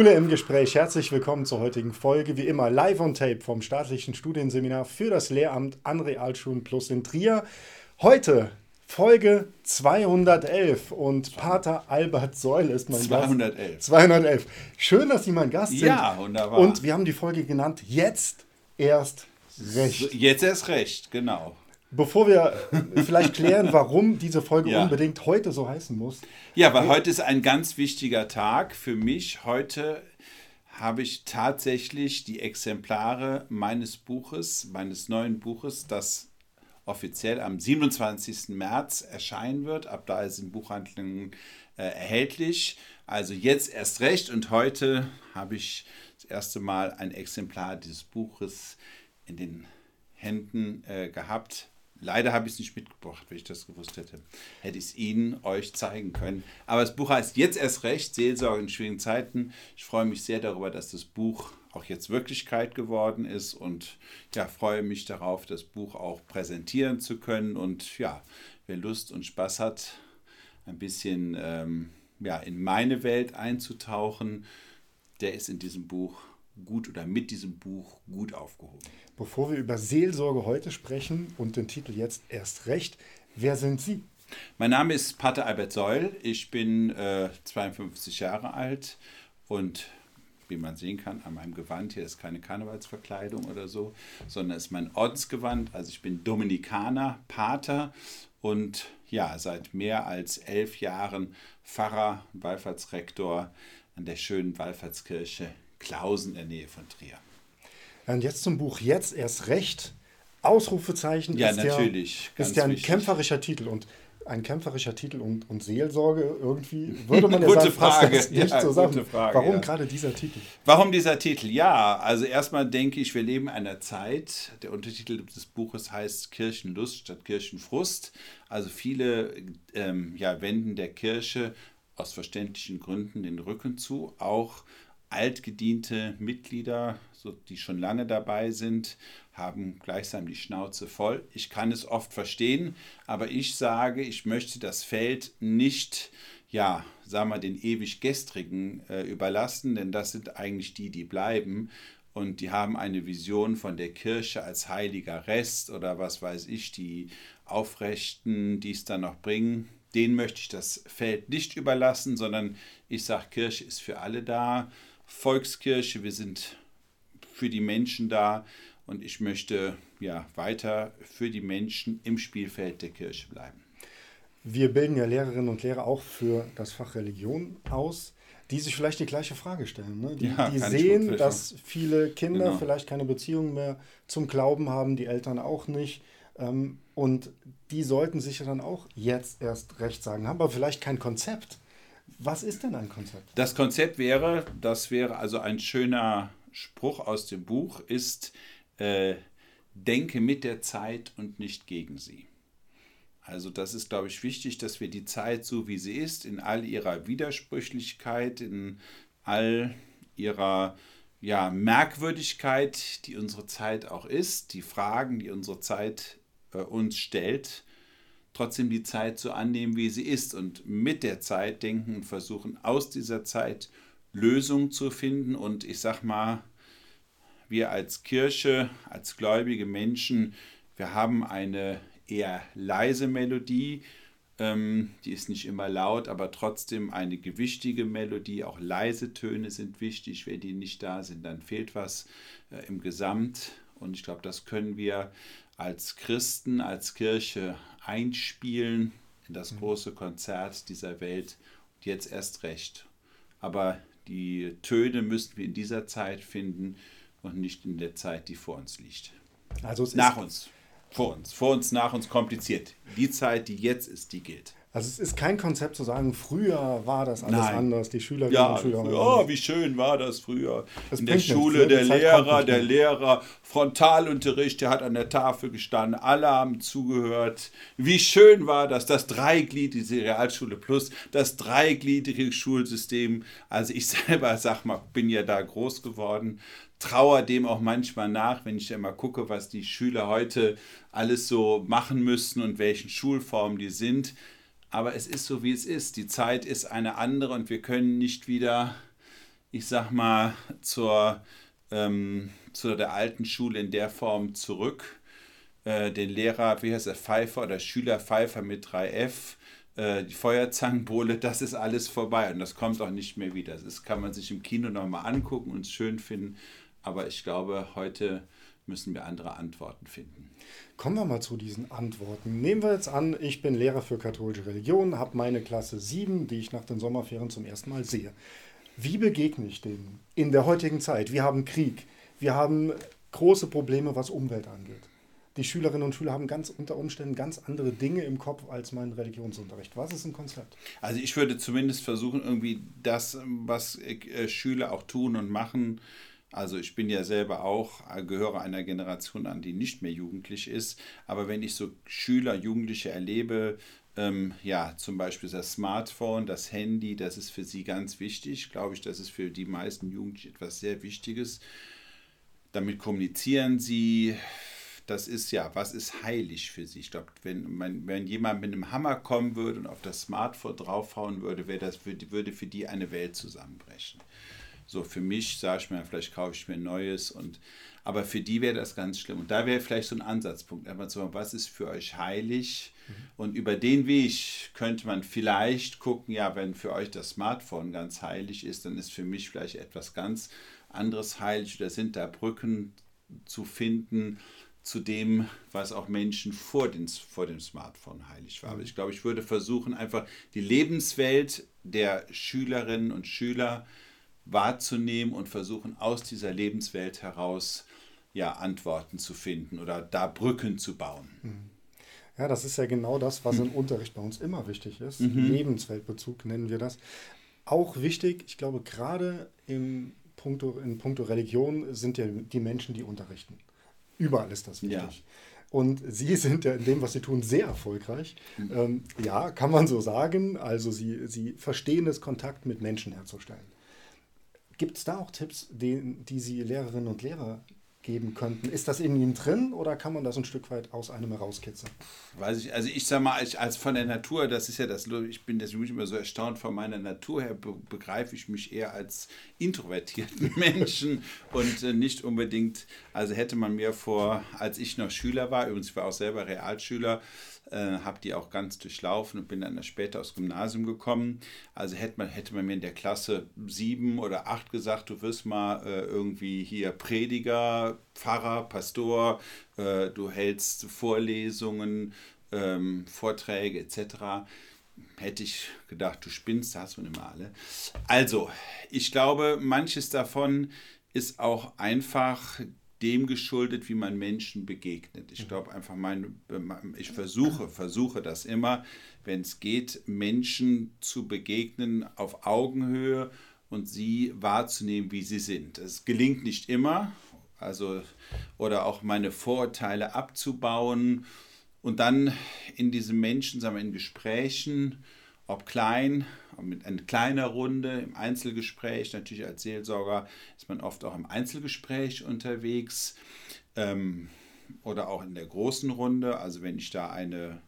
Schule im Gespräch. Herzlich willkommen zur heutigen Folge. Wie immer live on tape vom staatlichen Studienseminar für das Lehramt an Realschulen Plus in Trier. Heute Folge 211 und Pater Albert Seul ist mein 211. Gast. 211. Schön, dass Sie mein Gast sind. Ja, wunderbar. Und wir haben die Folge genannt Jetzt erst recht. Jetzt erst recht, genau. Bevor wir vielleicht klären, warum diese Folge Ja. unbedingt heute so heißen muss. Ja, weil heute ist ein ganz wichtiger Tag für mich. Heute habe ich tatsächlich die Exemplare meines Buches, meines neuen Buches, das offiziell am 27. März erscheinen wird. Ab da ist es in Buchhandlungen äh, erhältlich. Also jetzt erst recht und heute habe ich das erste Mal ein Exemplar dieses Buches in den Händen äh, gehabt. Leider habe ich es nicht mitgebracht, wenn ich das gewusst hätte. Hätte ich es Ihnen, euch zeigen können. Aber das Buch heißt jetzt erst recht, Seelsorge in schwierigen Zeiten. Ich freue mich sehr darüber, dass das Buch auch jetzt Wirklichkeit geworden ist und ja, freue mich darauf, das Buch auch präsentieren zu können. Und ja, wer Lust und Spaß hat, ein bisschen ähm, ja, in meine Welt einzutauchen, der ist in diesem Buch gut oder mit diesem Buch gut aufgehoben. Bevor wir über Seelsorge heute sprechen und den Titel jetzt erst recht, wer sind Sie? Mein Name ist Pater Albert Seul. Ich bin äh, 52 Jahre alt und wie man sehen kann, an meinem Gewand hier ist keine Karnevalsverkleidung oder so, sondern ist mein Ordensgewand. Also ich bin Dominikaner, Pater und ja, seit mehr als elf Jahren Pfarrer, Wallfahrtsrektor an der schönen Wallfahrtskirche Klausen in der Nähe von Trier. Und jetzt zum Buch Jetzt erst recht. Ausrufezeichen Ja, ist natürlich, ja, ist ja ein wichtig. kämpferischer Titel und ein kämpferischer Titel und, und Seelsorge irgendwie würde man ja Gute sagen, passt Frage. das nicht Ja, zusammen. Frage, Warum ja. gerade dieser Titel? Warum dieser Titel? Ja, also erstmal denke ich, wir leben in einer Zeit, der Untertitel des Buches heißt Kirchenlust statt Kirchenfrust. Also viele ähm, ja, wenden der Kirche aus verständlichen Gründen den Rücken zu. Auch altgediente Mitglieder, so, die schon lange dabei sind, haben gleichsam die Schnauze voll. Ich kann es oft verstehen, aber ich sage, ich möchte das Feld nicht, ja, sagen wir, den ewig Gestrigen äh, überlassen, denn das sind eigentlich die, die bleiben. Und die haben eine Vision von der Kirche als heiliger Rest oder was weiß ich, die Aufrechten, die es dann noch bringen. Denen möchte ich das Feld nicht überlassen, sondern ich sage, Kirche ist für alle da. Volkskirche, wir sind für die Menschen da und ich möchte ja weiter für die Menschen im Spielfeld der Kirche bleiben. Wir bilden ja Lehrerinnen und Lehrer auch für das Fach Religion aus, die sich vielleicht die gleiche Frage stellen. Ne? Die, Ja, die sehen, dass viele Kinder Genau. vielleicht keine Beziehung mehr zum Glauben haben, die Eltern auch nicht. Ähm, und die sollten sich ja dann auch jetzt erst recht sagen, haben aber vielleicht kein Konzept. Was ist denn ein Konzept? Das Konzept wäre, das wäre also ein schöner Spruch aus dem Buch, ist, äh, denke mit der Zeit und nicht gegen sie. Also das ist, glaube ich, wichtig, dass wir die Zeit so, wie sie ist, in all ihrer Widersprüchlichkeit, in all ihrer ja, Merkwürdigkeit, die unsere Zeit auch ist, die Fragen, die unsere Zeit äh, uns stellt, trotzdem die Zeit so annehmen, wie sie ist und mit der Zeit denken und versuchen, aus dieser Zeit Lösungen zu finden. Und ich sag mal, wir als Kirche, als gläubige Menschen, wir haben eine eher leise Melodie. Ähm, die ist nicht immer laut, aber trotzdem eine gewichtige Melodie. Auch leise Töne sind wichtig. Wenn die nicht da sind, dann fehlt was äh, im Gesamt. Und ich glaube, das können wir als Christen, als Kirche einspielen in das große Konzert dieser Welt. Und jetzt erst recht. Aber die Töne müssen wir in dieser Zeit finden und nicht in der Zeit, die vor uns liegt. Also Nach uns. Vor uns. Vor uns, nach uns kompliziert. Die Zeit, die jetzt ist, die gilt. Also es ist kein Konzept zu sagen, früher war das alles Nein. anders, die Schülerinnen Ja, und Schüler. früher, oh, wie schön war das früher. Das In der Schule, der Zeit Lehrer, der. Lehrer, Frontalunterricht, der hat an der Tafel gestanden, alle haben zugehört. Wie schön war das, das dreigliedrige Realschule Plus, das dreigliedrige Schulsystem. Also ich selber, sag mal, bin ja da groß geworden, trauer dem auch manchmal nach, wenn ich immer gucke, was die Schüler heute alles so machen müssen und welchen Schulformen die sind. Aber es ist so, wie es ist. Die Zeit ist eine andere und wir können nicht wieder ich sag mal, zur, ähm, zu der alten Schule in der Form zurück. Äh, den Lehrer, wie heißt er, Pfeiffer oder Schüler Pfeiffer mit 3F, äh, die Feuerzangenbowle, das ist alles vorbei und das kommt auch nicht mehr wieder. Das kann man sich im Kino nochmal angucken und schön finden, aber ich glaube, heute müssen wir andere Antworten finden. Kommen wir mal zu diesen Antworten. Nehmen wir jetzt an, ich bin Lehrer für katholische Religion, habe meine Klasse 7, die ich nach den Sommerferien zum ersten Mal sehe. Wie begegne ich denen in der heutigen Zeit? Wir haben Krieg, wir haben große Probleme, was Umwelt angeht. Die Schülerinnen und Schüler haben ganz unter Umständen ganz andere Dinge im Kopf als mein Religionsunterricht. Was ist ein Konzept? Also ich würde zumindest versuchen, irgendwie das, was äh, Schüler auch tun und machen, also ich bin ja selber auch, äh, gehöre einer Generation an, die nicht mehr jugendlich ist. Aber wenn ich so Schüler, Jugendliche erlebe, ähm, ja, zum Beispiel das Smartphone, das Handy, das ist für sie ganz wichtig. Glaube ich, das ist für die meisten Jugendlichen etwas sehr Wichtiges. Damit kommunizieren sie. Das ist ja, was ist heilig für sie? Ich glaube, wenn, wenn jemand mit einem Hammer kommen würde und auf das Smartphone draufhauen würde, wäre das für, würde für die eine Welt zusammenbrechen. So für mich sage ich mir, vielleicht kaufe ich mir ein neues und aber für die wäre das ganz schlimm. Und da wäre vielleicht so ein Ansatzpunkt, einfach zu sagen, was ist für euch heilig? Mhm. Und über den Weg könnte man vielleicht gucken, ja, wenn für euch das Smartphone ganz heilig ist, dann ist für mich vielleicht etwas ganz anderes heilig. Oder sind da Brücken zu finden zu dem, was auch Menschen vor, den, vor dem Smartphone heilig war. Aber mhm. ich glaube, ich würde versuchen, einfach die Lebenswelt der Schülerinnen und Schüler wahrzunehmen und versuchen aus dieser Lebenswelt heraus ja, Antworten zu finden oder da Brücken zu bauen. Mhm. Ja, das ist ja genau das, was mhm. im Unterricht bei uns immer wichtig ist. Mhm. Lebensweltbezug nennen wir das. Auch wichtig, ich glaube, gerade im Punkto, in puncto Religion sind ja die Menschen, die unterrichten. Überall ist das wichtig. Ja. Und Sie sind ja in dem, was Sie tun, sehr erfolgreich. Mhm. Ähm, ja, kann man so sagen. Also Sie, Sie verstehen es, Kontakt mit Menschen herzustellen. Gibt es da auch Tipps, die, die Sie Lehrerinnen und Lehrer geben könnten? Ist das in Ihnen drin oder kann man das ein Stück weit aus einem herauskitzeln? Weiß ich, also ich sage mal, als, als von der Natur, das ist ja das, ich bin deswegen immer so erstaunt, von meiner Natur her be begreife ich mich eher als introvertierten Menschen und äh, nicht unbedingt, also hätte man mir vor, als ich noch Schüler war, übrigens ich war auch selber Realschüler, äh, habe die auch ganz durchlaufen und bin dann später aufs Gymnasium gekommen. Also hätte man, hätte man mir in der Klasse sieben oder acht gesagt, du wirst mal äh, irgendwie hier Prediger, Pfarrer, Pastor, äh, du hältst Vorlesungen, ähm, Vorträge etc hätte ich gedacht, du spinnst, das hast du immer alle. Also, ich glaube, manches davon ist auch einfach dem geschuldet, wie man Menschen begegnet. Ich glaube einfach, mein, ich versuche, versuche das immer, wenn es geht, Menschen zu begegnen auf Augenhöhe und sie wahrzunehmen, wie sie sind. Es gelingt nicht immer, also oder auch meine Vorurteile abzubauen und dann in diesen Menschen, sagen wir, in Gesprächen, ob klein, mit einer kleiner Runde, im Einzelgespräch, natürlich als Seelsorger ist man oft auch im Einzelgespräch unterwegs ähm, oder auch in der großen Runde. Also wenn ich da eine,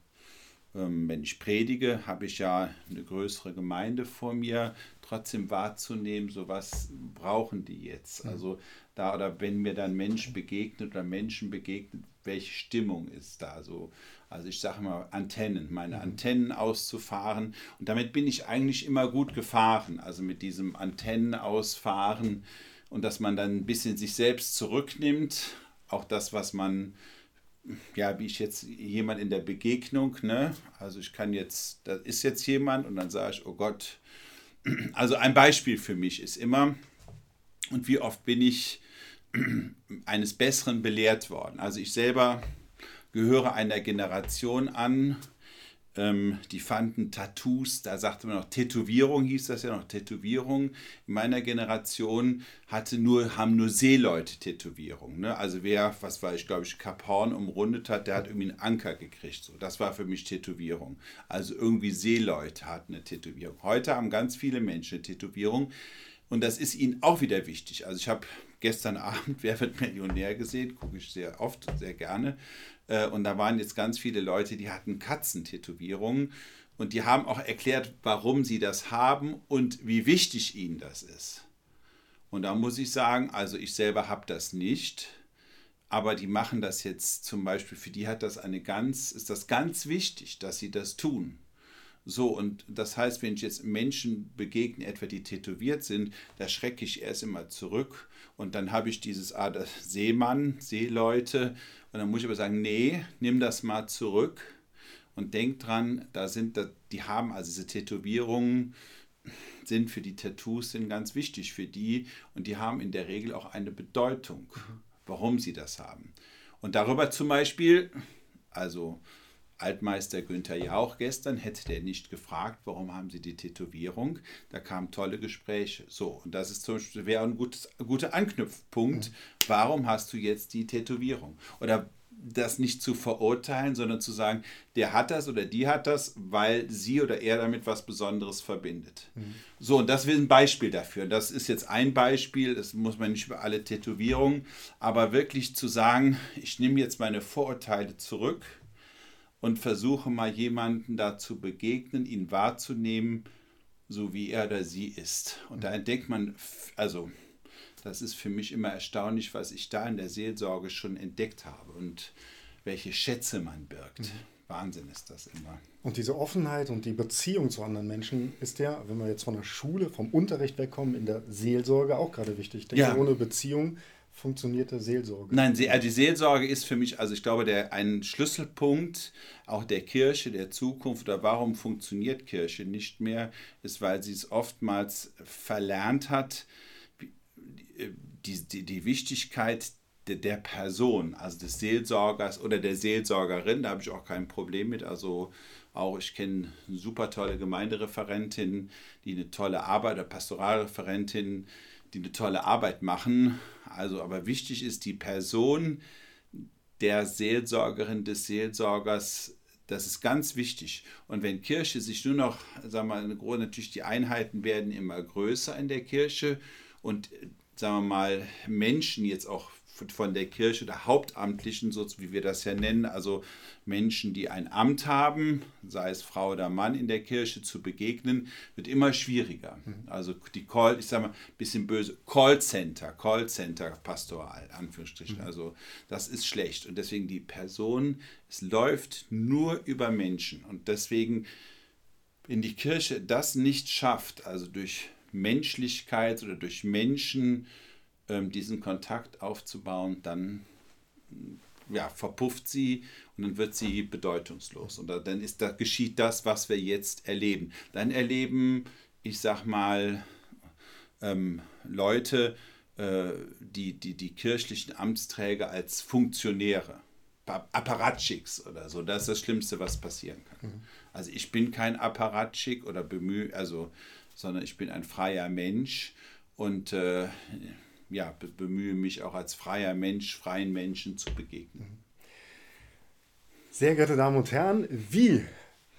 ähm, wenn ich predige, habe ich ja eine größere Gemeinde vor mir, trotzdem wahrzunehmen, so was brauchen die jetzt. Mhm. Also da oder wenn mir dann Mensch begegnet oder Menschen begegnet, welche Stimmung ist da so. Also ich sage mal Antennen, meine mhm. Antennen auszufahren. Und damit bin ich eigentlich immer gut gefahren. Also mit diesem Antennen ausfahren und dass man dann ein bisschen sich selbst zurücknimmt. Auch das, was man, ja, wie ich jetzt jemand in der Begegnung, ne? Also ich kann jetzt, da ist jetzt jemand und dann sage ich, oh Gott. Also ein Beispiel für mich ist immer, und wie oft bin ich eines Besseren belehrt worden. Also ich selber gehöre einer Generation an, ähm, die fanden Tattoos, da sagte man noch Tätowierung, hieß das ja noch Tätowierung. In meiner Generation hatte nur, haben nur Seeleute Tätowierung. Ne? Also wer, was war ich, glaube ich, Kap Horn umrundet hat, der hat irgendwie einen Anker gekriegt. So. Das war für mich Tätowierung. Also irgendwie Seeleute hatten eine Tätowierung. Heute haben ganz viele Menschen eine Tätowierung. Und das ist ihnen auch wieder wichtig. Also ich habe gestern Abend Wer wird Millionär gesehen, gucke ich sehr oft, sehr gerne. Äh, und da waren jetzt ganz viele Leute, die hatten Katzentätowierungen. Und die haben auch erklärt, warum sie das haben und wie wichtig ihnen das ist. Und da muss ich sagen, also ich selber habe das nicht, aber die machen das jetzt zum Beispiel, für die hat das eine ganz, ist das ganz wichtig, dass sie das tun. So, und das heißt, wenn ich jetzt Menschen begegne, etwa die tätowiert sind, da schrecke ich erst immer zurück. Und dann habe ich dieses ah, Seemann, Seeleute. Und dann muss ich aber sagen, nee, nimm das mal zurück und denk dran, da sind, die haben also diese Tätowierungen, sind für die Tattoos sind ganz wichtig für die. Und die haben in der Regel auch eine Bedeutung, warum sie das haben. Und darüber zum Beispiel, also Altmeister Günther Jauch gestern, hätte der nicht gefragt, warum haben Sie die Tätowierung? Da kamen tolle Gespräche. So, und das ist zum Beispiel, wäre ein gutes, guter Anknüpfpunkt. Mhm. Warum hast du jetzt die Tätowierung? Oder das nicht zu verurteilen, sondern zu sagen, der hat das oder die hat das, weil sie oder er damit was Besonderes verbindet. Mhm. So, und das ist ein Beispiel dafür. Das ist jetzt ein Beispiel, das muss man nicht über alle Tätowierungen, aber wirklich zu sagen, ich nehme jetzt meine Vorurteile zurück und versuche mal jemanden da zu begegnen, ihn wahrzunehmen, so wie er oder sie ist. Und da entdeckt man, also das ist für mich immer erstaunlich, was ich da in der Seelsorge schon entdeckt habe und welche Schätze man birgt. Mhm. Wahnsinn ist das immer. Und diese Offenheit und die Beziehung zu anderen Menschen ist ja, wenn wir jetzt von der Schule, vom Unterricht wegkommen, in der Seelsorge auch gerade wichtig. Ich denke, ja. ohne Beziehung funktionierte Seelsorge. Nein, äh, die Seelsorge ist für mich, also ich glaube, der, ein Schlüsselpunkt auch der Kirche, der Zukunft oder warum funktioniert Kirche nicht mehr, ist, weil sie es oftmals verlernt hat, die, die, die Wichtigkeit der, Person, also des Seelsorgers oder der Seelsorgerin, da habe ich auch kein Problem mit. Also auch ich kenne super tolle Gemeindereferentin, die eine tolle Arbeit, oder Pastoralreferentin, die eine tolle Arbeit machen. Also, aber wichtig ist die Person der Seelsorgerin, des Seelsorgers, das ist ganz wichtig. Und wenn Kirche sich nur noch, sagen wir mal, natürlich die Einheiten werden immer größer in der Kirche und sagen wir mal, Menschen jetzt auch von der Kirche oder Hauptamtlichen, so wie wir das ja nennen, also Menschen, die ein Amt haben, sei es Frau oder Mann in der Kirche, zu begegnen, wird immer schwieriger. Mhm. Also die Call, ich sage mal, ein bisschen böse, Callcenter, Callcenter pastoral, Anführungsstrichen. Mhm. Also das ist schlecht. Und deswegen die Person, es läuft nur über Menschen. Und deswegen, wenn die Kirche das nicht schafft, also durch Menschlichkeit oder durch Menschen diesen Kontakt aufzubauen, dann ja, verpufft sie und dann wird sie bedeutungslos. Und dann ist da geschieht das, was wir jetzt erleben. Dann erleben, ich sag mal, ähm, Leute, äh, die, die die kirchlichen Amtsträger als Funktionäre, Apparatschicks oder so. Das ist das Schlimmste, was passieren kann. Mhm. Also ich bin kein Apparatschik oder bemühe, also sondern ich bin ein freier Mensch und äh, ja, bemühe mich auch als freier Mensch, freien Menschen zu begegnen. Sehr geehrte Damen und Herren, wie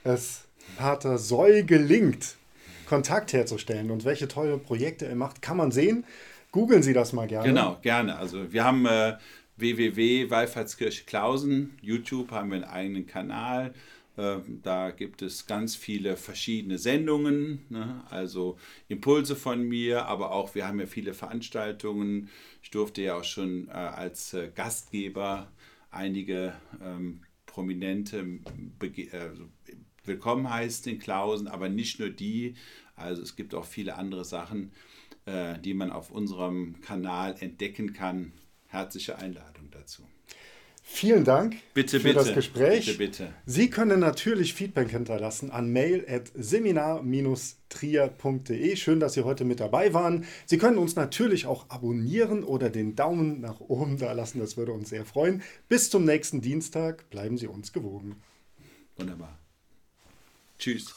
es Pater Soll gelingt, Kontakt herzustellen und welche tolle Projekte er macht, kann man sehen. Googeln Sie das mal gerne. Genau, gerne. Also wir haben äh, www.wallfahrtskirche Klausen, YouTube haben wir einen eigenen Kanal. Ähm, da gibt es ganz viele verschiedene Sendungen, ne? also Impulse von mir, aber auch wir haben ja viele Veranstaltungen. Ich durfte ja auch schon äh, als äh, Gastgeber einige ähm, prominente äh, willkommen heißen in Klausen, aber nicht nur die. Also es gibt auch viele andere Sachen, die man auf unserem Kanal entdecken kann. Herzliche Einladung dazu. Vielen Dank bitte, für bitte, das Gespräch. Bitte, bitte. Sie können natürlich Feedback hinterlassen an mail.seminar-trier.de. Schön, dass Sie heute mit dabei waren. Sie können uns natürlich auch abonnieren oder den Daumen nach oben da lassen. Das würde uns sehr freuen. Bis zum nächsten Dienstag. Bleiben Sie uns gewogen. Wunderbar. Tschüss.